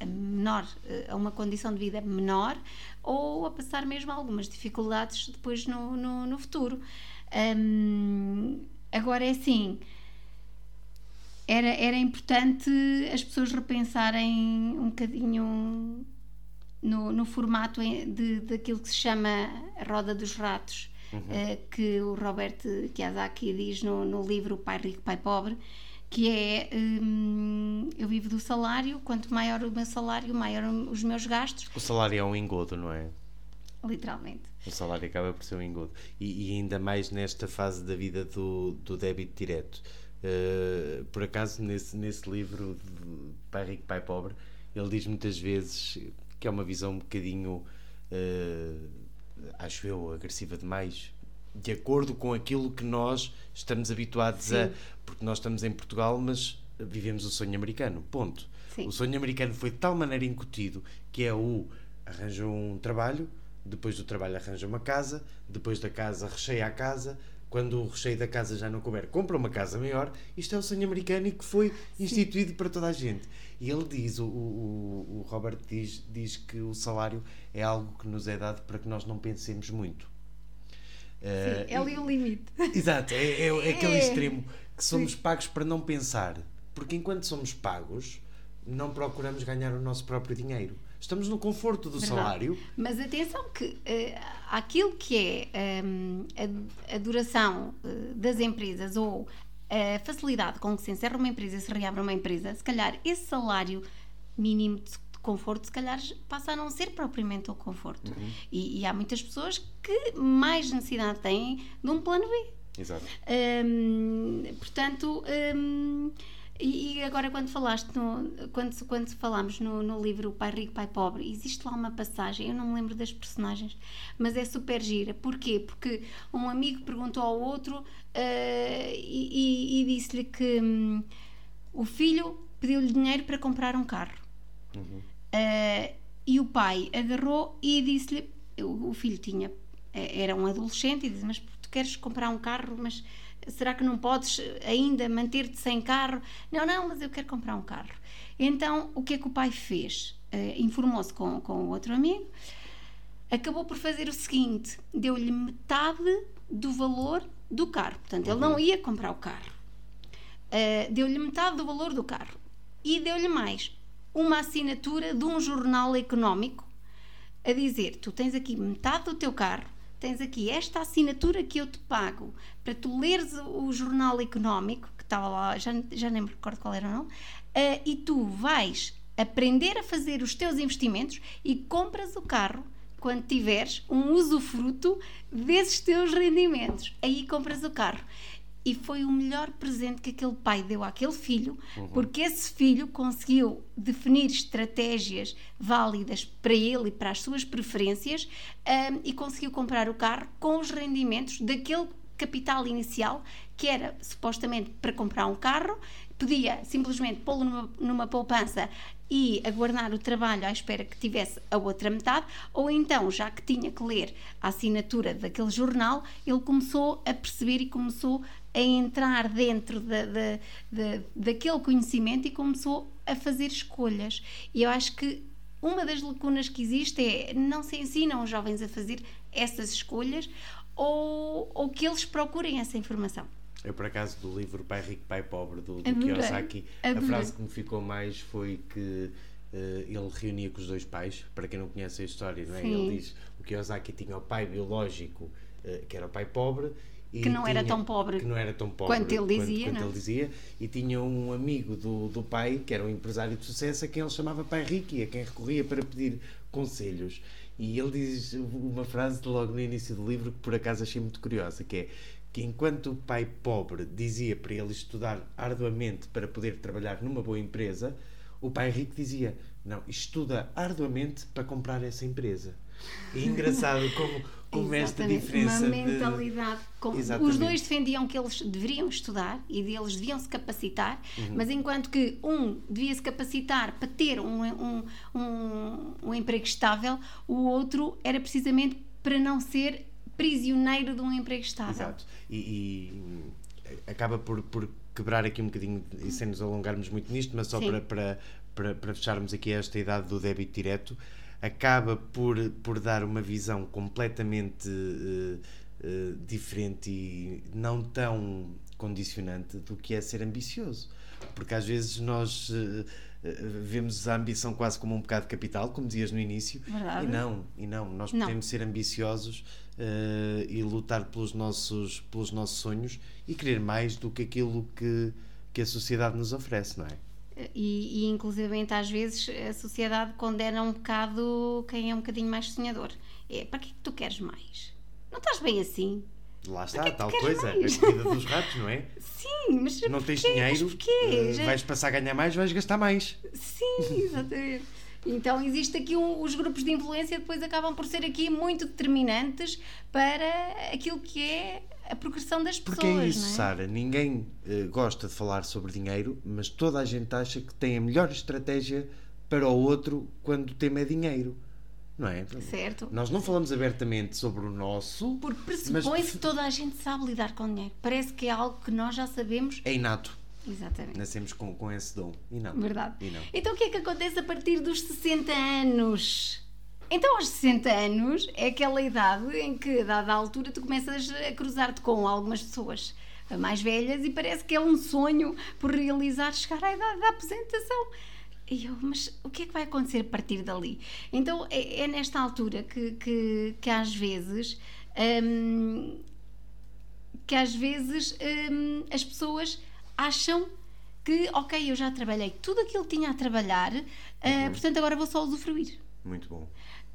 a menor, a uma condição de vida menor ou a passar mesmo algumas dificuldades depois no, no, no futuro. Um, agora é assim. Era, era importante as pessoas repensarem um bocadinho no, no formato de, daquilo que se chama a roda dos ratos, uhum. uh, que o Robert Kiyosaki diz no, no livro Pai Rico, Pai Pobre, que é um, eu vivo do salário, quanto maior o meu salário, maior os meus gastos. O salário é um engodo, não é? Literalmente. O salário acaba por ser um engodo. E, e ainda mais nesta fase da vida do, do débito direto. Uh, por acaso, nesse, nesse livro de Pai Rico, Pai Pobre, ele diz muitas vezes que é uma visão um bocadinho, uh, acho eu, agressiva demais, de acordo com aquilo que nós estamos habituados Sim. a. Porque nós estamos em Portugal, mas vivemos o sonho americano. Ponto. Sim. O sonho americano foi de tal maneira incutido que é o arranja um trabalho depois do trabalho arranja uma casa, depois da casa recheia a casa, quando o recheio da casa já não couber, compra uma casa maior. Isto é o sonho americano e que foi instituído Sim. para toda a gente. E ele diz, o, o, o, Robert diz, diz que o salário é algo que nos é dado para que nós não pensemos muito. Sim, uh, é ali o limite. Exato, é, é, é aquele é. extremo que somos Sim. pagos para não pensar. Porque enquanto somos pagos, não procuramos ganhar o nosso próprio dinheiro estamos no conforto do Verdade. salário. Mas atenção que uh, aquilo que é um, ehm, a, a, duração uh, das empresas ou a facilidade com que se encerra uma empresa e se reabre uma empresa, se calhar esse salário mínimo de conforto, se calhar passa a não ser propriamente o conforto. Uhum. E, e, há muitas pessoas que mais necessidade têm de um plano B. Exato. Um, portanto, um, E, e agora quando falaste no, quando, quando falamos no, no livro Pai Rico, Pai Pobre, existe lá uma passagem, eu não me lembro das personagens, mas é super gira. Porquê? Porque um amigo perguntou ao outro uh, e, e, e disse-lhe que hum, o filho pediu-lhe dinheiro para comprar um carro. Uhum. Uh, e o pai agarrou e disse-lhe, o, o filho tinha, era um adolescente, e disse, mas tu queres comprar um carro, mas será que não podes ainda manter-te sem carro? Não, não, mas eu quero comprar um carro. Então, o que é que o pai fez? Uh, Informou-se com, com o outro amigo, acabou por fazer o seguinte: deu-lhe metade do valor do carro. Portanto, ele não uhum. ia comprar o carro. Uh, deu-lhe metade do valor do carro e deu-lhe mais uma assinatura de um jornal económico a dizer: tu tens aqui metade do teu carro tens aqui esta assinatura que eu te pago para tu leres o jornal económico, que estava lá, já, já nem me recordo qual era não, uh, e tu vais aprender a fazer os teus investimentos e compras o carro quando tiveres um usufruto desses teus rendimentos. Aí compras o carro e foi o melhor presente que aquele pai deu àquele filho, uhum. porque esse filho conseguiu definir estratégias válidas para ele e para as suas preferências um, e conseguiu comprar o carro com os rendimentos daquele capital inicial que era supostamente para comprar um carro, podia simplesmente pô-lo numa, numa poupança e aguardar o trabalho à espera que tivesse a outra metade, ou então, já que tinha que ler a assinatura daquele jornal, ele começou a perceber e começou a entrar dentro da, da, da, daquele conhecimento e começou a fazer escolhas. E eu acho que uma das lacunas que existe é não se ensinam os jovens a fazer essas escolhas ou, ou que eles procurem essa informação. Eu, por acaso, do livro Pai Rico, Pai Pobre, do, do Kiyosaki, a frase que me ficou mais foi que uh, ele reunia com os dois pais. Para quem não conhece a história, não é? ele diz o Kiyosaki tinha o pai biológico, uh, que era o pai pobre, que não tinha, era tão pobre que não era tão pobre quanto ele dizia, quanto, quanto ele dizia. E tinha um amigo do, do pai que era um empresário de sucesso a quem ele chamava pai rico e a quem recorria para pedir conselhos. E ele diz uma frase logo no início do livro que por acaso achei muito curiosa que é que enquanto o pai pobre dizia para ele estudar arduamente para poder trabalhar numa boa empresa o pai rico dizia não, estuda arduamente para comprar essa empresa. É engraçado como como esta diferença. Uma mentalidade. De... Com... Os dois defendiam que eles deveriam estudar e eles deviam se capacitar, uhum. mas enquanto que um devia se capacitar para ter um, um, um, um emprego estável, o outro era precisamente para não ser prisioneiro de um emprego estável. Exato. E, e acaba por, por quebrar aqui um bocadinho, e sem nos alongarmos muito nisto, mas só para, para, para, para fecharmos aqui esta idade do débito direto acaba por, por dar uma visão completamente uh, uh, diferente e não tão condicionante do que é ser ambicioso. Porque às vezes nós uh, vemos a ambição quase como um pecado capital, como dizias no início, Verdade. e não, e não, nós não. podemos ser ambiciosos e lutar pelos nossos, pelos nossos sonhos e querer mais do que aquilo que, que a sociedade nos oferece, não é? E, e inclusivamente às vezes a sociedade condena um bocado quem é um bocadinho mais sonhador. É, para que é que tu queres mais? Não estás bem assim? Lá está, tal coisa, mais? a vida dos ratos, não é? Sim, mas não tens dinheiro, uh, vais passar a ganhar mais, vais gastar mais. Sim, exatamente. Então existe aqui um, os grupos de influência depois acabam por ser aqui muito determinantes para aquilo que é a progressão das pessoas. Porque é isso, é? Sara. Ninguém uh, gosta de falar sobre dinheiro, mas toda a gente acha que tem a melhor estratégia para o outro quando o tema é dinheiro. Não é? Certo. Nós não falamos abertamente sobre o nosso. Porque pressupõe-se mas... que toda a gente sabe lidar com dinheiro. Parece que é algo que nós já sabemos. É inato. Exatamente. Nascemos com, com esse dom. E não. Verdade. E não. Então o que é que acontece a partir dos 60 anos? Então, aos 60 anos é aquela idade em que, a dada altura, tu começas a cruzar-te com algumas pessoas mais velhas e parece que é um sonho por realizar chegar à idade da apresentação. E eu, mas o que é que vai acontecer a partir dali? Então, é, é nesta altura que, que, que às vezes. Hum, que às vezes hum, as pessoas acham que, ok, eu já trabalhei tudo aquilo que tinha a trabalhar, uh, portanto agora vou só usufruir. Muito bom.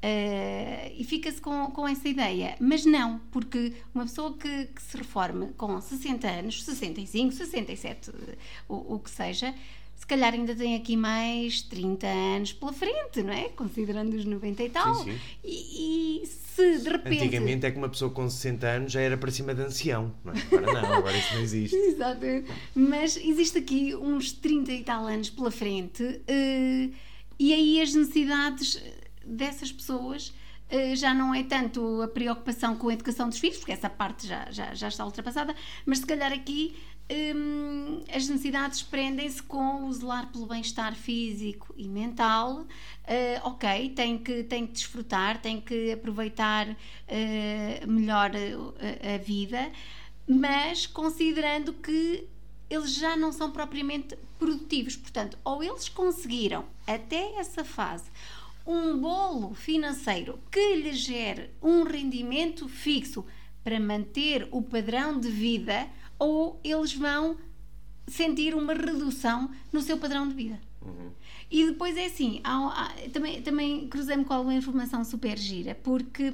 Uh, e fica-se com, com essa ideia. Mas não, porque uma pessoa que, que, se reforme com 60 anos, 65, 67, o, o que seja, se calhar ainda tem aqui mais 30 anos pela frente, não é? Considerando os 90 e tal. Sim, sim. E, e, se de repente. Antigamente é que uma pessoa com 60 anos já era para cima de ancião, não é? Agora não, agora isso não existe. Exato. Mas existe aqui uns 30 e tal anos pela frente, uh, e aí as necessidades dessas pessoas uh, já não é tanto a preocupação com a educação dos filhos, porque essa parte já, já, já está ultrapassada, mas se calhar aqui um, as necessidades prendem-se com o zelar pelo bem-estar físico e mental. Uh, ok, tem que, tem que desfrutar, tem que aproveitar uh, melhor a, a, vida, mas considerando que eles já não são propriamente produtivos. Portanto, ou eles conseguiram até essa fase um bolo financeiro que lhe gere um rendimento fixo para manter o padrão de vida ou eles vão sentir uma redução no seu padrão de vida. Uhum. E depois é assim, há, há, também, também cruzei-me com alguma informação super gira, porque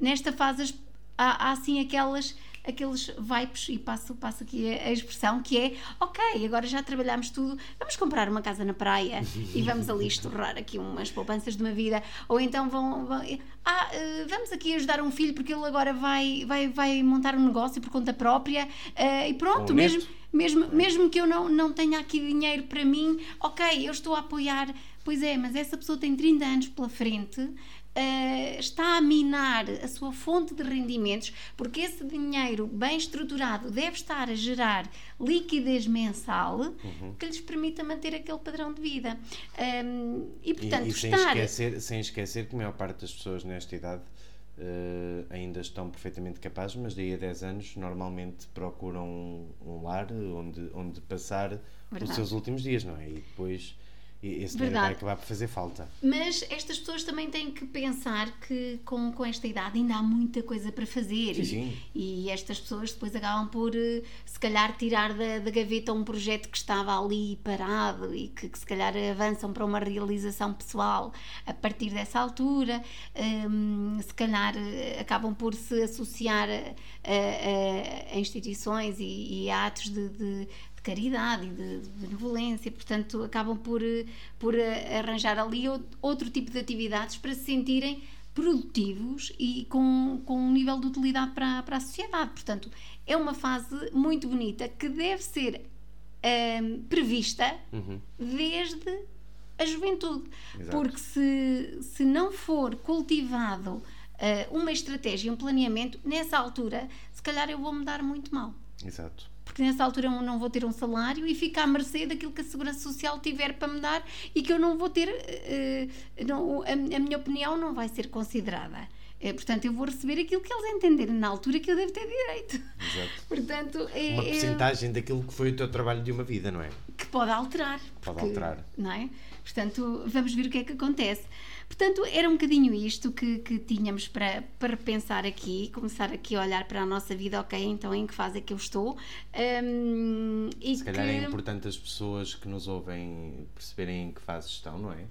nesta fase há, há assim aquelas aqueles vibes, e passo, passo aqui a, a, expressão, que é ok, agora já trabalhámos tudo, vamos comprar uma casa na praia e vamos ali estorrar aqui umas poupanças de uma vida, ou então vão, vão ah, eh, vamos aqui ajudar um filho porque ele agora vai, vai, vai montar um negócio por conta própria uh, e pronto, mesmo, mesmo, mesmo que eu não, não tenha aqui dinheiro para mim, ok, eu estou a apoiar. Pois é, mas essa pessoa tem 30 anos pela frente, uh, está a minar a sua fonte de rendimentos, porque esse dinheiro bem estruturado deve estar a gerar liquidez mensal uhum. que lhes permita manter aquele padrão de vida. Um, e, portanto, e, e sem, estar... esquecer, sem esquecer que a maior parte das pessoas nesta idade Uh, ainda estão perfeitamente capazes, mas daí a 10 anos normalmente procuram um, um lar onde, onde passar Verdade. os seus últimos dias, não é? E depois esse dinheiro vai acabar por fazer falta. Mas estas pessoas também têm que pensar que com, com esta idade ainda há muita coisa para fazer. Sim, sim. E, estas pessoas depois acabam por, eh, se calhar, tirar da, da gaveta um projeto que estava ali parado e que, que, se calhar avançam para uma realização pessoal a partir dessa altura. Um, se calhar eh, acabam por se associar a, a, a instituições e, e a atos de, de caridade e de, de benevolência, portanto acabam por, por arranjar ali outro tipo de atividades para se sentirem produtivos e com, com um nível de utilidade para, para a sociedade. Portanto, é uma fase muito bonita que deve ser um, prevista uhum. desde a juventude. Exato. Porque se, se não for cultivado uh, uma estratégia, um planeamento, nessa altura, se calhar eu vou me dar muito mal. Exato porque nessa altura eu não vou ter um salário e fica à mercê daquilo que a Segurança Social tiver para me dar e que eu não vou ter, uh, não, a, a, minha opinião não vai ser considerada. É, portanto, eu vou receber aquilo que eles entenderem na altura que eu devo ter direito. Exato. portanto, é, uma porcentagem é, daquilo que foi o teu trabalho de uma vida, não é? Que pode alterar. Pode porque, alterar. Não é? Portanto, vamos ver o que é que acontece. Portanto, era um bocadinho isto que, que tínhamos para, para pensar aqui, começar aqui a olhar para a nossa vida, ok, então em que fase é que eu estou? Um, e Se calhar é importante as pessoas que nos ouvem perceberem em que fase estão, não é?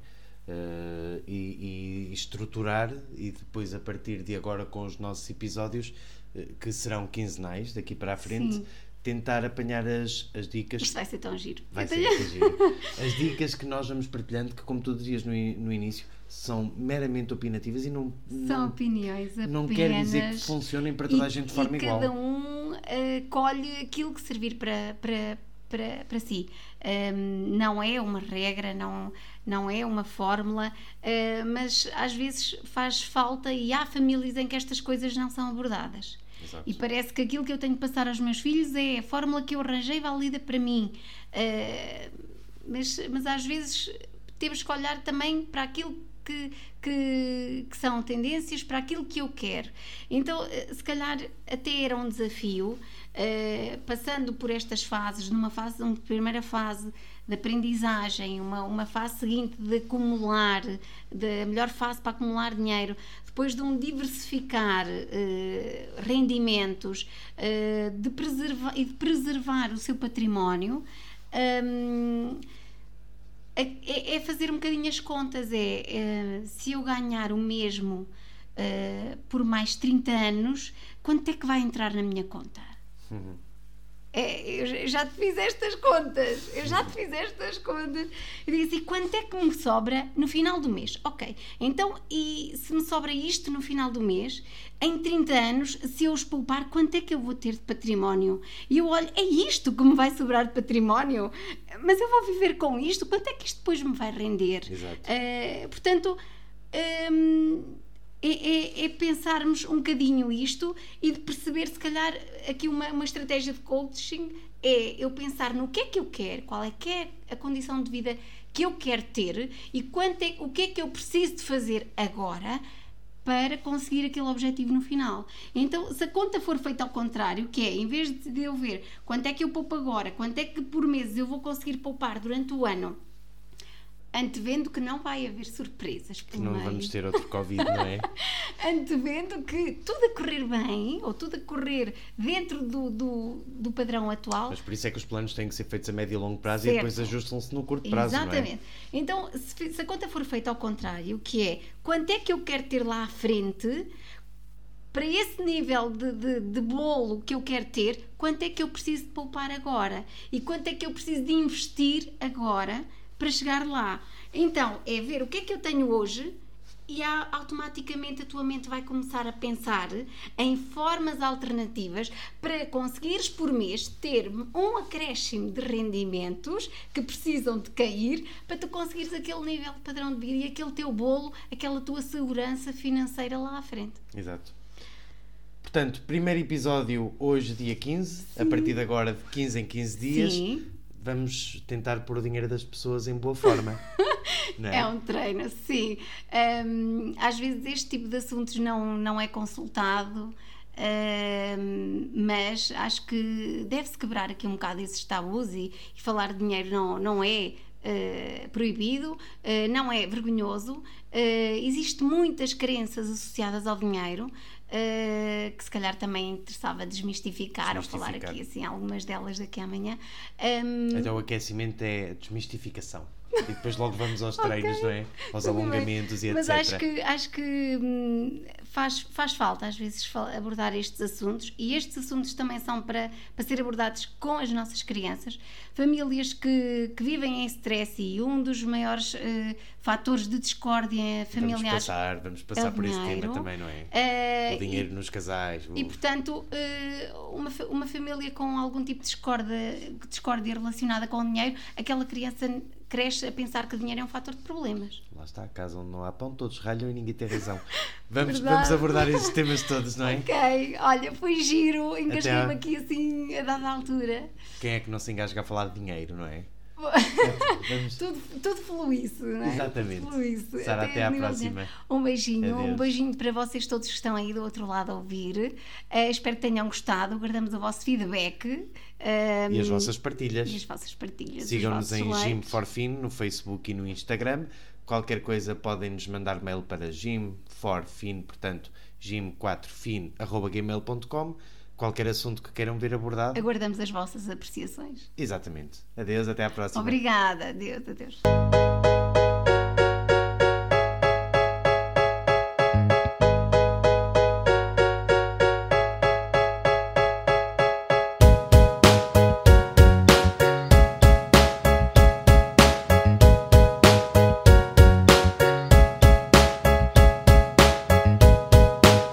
Uh, e, e, estruturar e depois a partir de agora com os nossos episódios uh, que serão quinzenais daqui para a frente Sim tentar apanhar as, as dicas. Isto vai ser tão giro. Vai ser tão giro. As dicas que nós vamos partilhando, que como tu dizias no, no início, são meramente opinativas e não. São não, opiniões apenas. Não quer dizer que funcionem para toda e, a gente de forma e igual. Cada um uh, colhe aquilo que servir para, para, para, para si. Um, não é uma regra, não, não é uma fórmula, uh, mas às vezes faz falta e há famílias em que estas coisas não são abordadas. Exato. E parece que aquilo que eu tenho que passar aos meus filhos é a fórmula que eu arranjei válida para mim. Uh, mas, mas às vezes temos que olhar também para aquilo que, que, que, são tendências, para aquilo que eu quero. Então, eh, se calhar até era um desafio, uh, passando por estas fases, numa fase, uma primeira fase de aprendizagem, uma, uma fase seguinte de acumular, de, a melhor fase para acumular dinheiro, depois de um diversificar uh, rendimentos uh, de preservar, e de preservar o seu património, um, é, é fazer um bocadinho as contas. É, é se eu ganhar o mesmo uh, por mais 30 anos, quanto é que vai entrar na minha conta? Uhum. É, eu já te fiz estas contas, eu já te fiz estas contas. Eu digo assim: quanto é que me sobra no final do mês? Ok, então, e se me sobra isto no final do mês, em 30 anos, se eu os poupar, quanto é que eu vou ter de património? E eu olho: é isto que me vai sobrar de património? Mas eu vou viver com isto? Quanto é que isto depois me vai render? Exato. Uh, portanto. Um, é, é, é, pensarmos um bocadinho isto e de perceber, se calhar, aqui uma, uma estratégia de coaching é eu pensar no que é que eu quero, qual é que é a condição de vida que eu quero ter e quanto é, o que é que eu preciso de fazer agora para conseguir aquele objetivo no final. Então, se a conta for feita ao contrário, que é, em vez de eu ver quanto é que eu poupo agora, quanto é que por mês eu vou conseguir poupar durante o ano antevendo que não vai haver surpresas que não meio. vamos ter outro Covid, não é? antevendo que tudo a correr bem, ou tudo a correr dentro do, do, do, padrão atual. Mas por isso é que os planos têm que ser feitos a médio e longo prazo certo. e depois ajustam-se no curto prazo, Exatamente. É? Então, se, se a conta for feita ao contrário, que é quanto é que eu quero ter lá à frente para esse nível de, de, de, bolo que eu quero ter, quanto é que eu preciso de poupar agora? E quanto é que eu preciso de investir agora para chegar lá. Então, é ver o que é que eu tenho hoje e automaticamente a tua mente vai começar a pensar em formas alternativas para conseguires por mês ter um acréscimo de rendimentos que precisam de cair para tu conseguires aquele nível de padrão de vida e aquele teu bolo, aquela tua segurança financeira lá à frente. Exato. Portanto, primeiro episódio hoje, dia 15, Sim. a partir de agora de 15 em 15 dias. Sim vamos tentar pôr o dinheiro das pessoas em boa forma. é? é? um treino, sim. Um, às vezes este tipo de assuntos não, não é consultado. Um, mas acho que deve-se quebrar aqui um bocado esses tabus e, e falar de dinheiro não, não é Uh, proibido, uh, não é vergonhoso. Uh, Existem muitas crenças associadas ao dinheiro Uh, que se calhar também interessava desmistificar, desmistificar, ou falar aqui assim algumas delas daqui amanhã. Um... Então o aquecimento é desmistificação. E depois logo vamos aos treinos, okay. não é? Aos alongamentos e Mas etc. Mas acho que, acho que hum, faz, faz falta às vezes abordar estes assuntos e estes assuntos também são para, para ser abordados com as nossas crianças. Famílias que, que vivem em stress e um dos maiores uh, fatores de discórdia familiar. Vamos passar, vamos passar é por esse tema também, não é? Uh, o dinheiro e, nos casais. O... E portanto, uh, uma, uma família com algum tipo de discórdia, discórdia relacionada com o dinheiro, aquela criança cresce a pensar que o dinheiro é um fator de problemas. Lá está, a casa onde não há pão, todos ralham e ninguém tem razão. Vamos, vamos abordar esses temas todos, não é? Ok, olha, foi giro, engasguei-me aqui assim a dada altura. Quem é que não se engasga a falar de dinheiro, não é? Vamos... tudo, tudo fluísse, não é? Exatamente. Fluísse. Sara, até, até à próxima. Um beijinho, Adeus. um beijinho para vocês todos que estão aí do outro lado a ouvir. Uh, espero que tenham gostado. Guardamos o vosso feedback. Um, e as vossas partilhas. E as vossas partilhas. Sigam-nos em Gym for Fin no Facebook e no Instagram. Qualquer coisa podem nos mandar mail para gymforfin, portanto, gym4fin.gmail.com qualquer assunto que queiram ver abordado. Aguardamos as vossas apreciações. Exatamente. Adeus, até à próxima. Obrigada. Adeus, adeus.